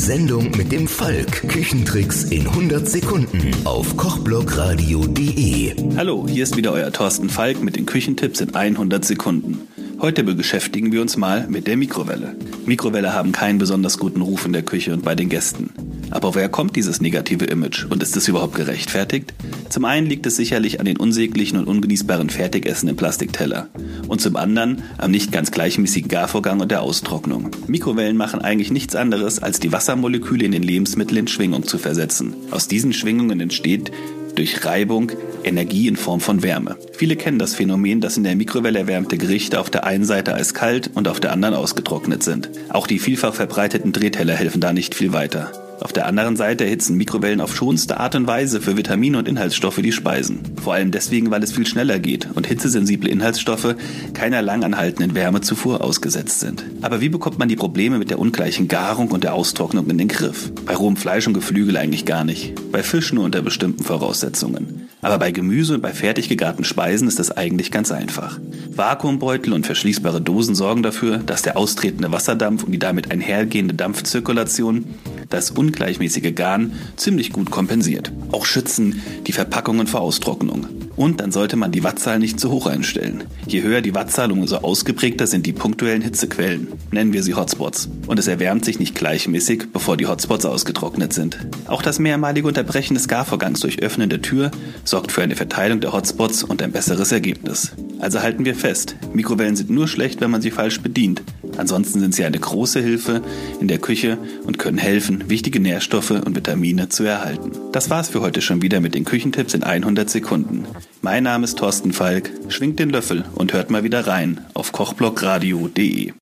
Sendung mit dem Falk. Küchentricks in 100 Sekunden auf kochblogradio.de. Hallo, hier ist wieder euer Thorsten Falk mit den Küchentipps in 100 Sekunden. Heute beschäftigen wir uns mal mit der Mikrowelle. Mikrowelle haben keinen besonders guten Ruf in der Küche und bei den Gästen. Aber woher kommt dieses negative Image und ist es überhaupt gerechtfertigt? Zum einen liegt es sicherlich an den unsäglichen und ungenießbaren Fertigessen im Plastikteller und zum anderen am nicht ganz gleichmäßigen Garvorgang und der Austrocknung. Mikrowellen machen eigentlich nichts anderes, als die Wassermoleküle in den Lebensmitteln in Schwingung zu versetzen. Aus diesen Schwingungen entsteht durch Reibung Energie in Form von Wärme. Viele kennen das Phänomen, dass in der Mikrowelle erwärmte Gerichte auf der einen Seite eiskalt und auf der anderen ausgetrocknet sind. Auch die vielfach verbreiteten Drehteller helfen da nicht viel weiter. Auf der anderen Seite erhitzen Mikrowellen auf schonste Art und Weise für Vitamine und Inhaltsstoffe die Speisen. Vor allem deswegen, weil es viel schneller geht und hitzesensible Inhaltsstoffe keiner langanhaltenden Wärmezufuhr ausgesetzt sind. Aber wie bekommt man die Probleme mit der ungleichen Garung und der Austrocknung in den Griff? Bei rohem Fleisch und Geflügel eigentlich gar nicht. Bei Fisch nur unter bestimmten Voraussetzungen. Aber bei Gemüse und bei fertig gegarten Speisen ist das eigentlich ganz einfach. Vakuumbeutel und verschließbare Dosen sorgen dafür, dass der austretende Wasserdampf und die damit einhergehende Dampfzirkulation das ungleichmäßige Garn ziemlich gut kompensiert. Auch schützen die Verpackungen vor Austrocknung. Und dann sollte man die Wattzahl nicht zu hoch einstellen. Je höher die Wattzahl, umso ausgeprägter sind die punktuellen Hitzequellen. Nennen wir sie Hotspots. Und es erwärmt sich nicht gleichmäßig, bevor die Hotspots ausgetrocknet sind. Auch das mehrmalige Unterbrechen des Garvorgangs durch Öffnen der Tür sorgt für eine Verteilung der Hotspots und ein besseres Ergebnis. Also halten wir fest, Mikrowellen sind nur schlecht, wenn man sie falsch bedient. Ansonsten sind sie eine große Hilfe in der Küche und können helfen, wichtige Nährstoffe und Vitamine zu erhalten. Das war's für heute schon wieder mit den Küchentipps in 100 Sekunden. Mein Name ist Thorsten Falk, schwingt den Löffel und hört mal wieder rein auf kochblogradio.de.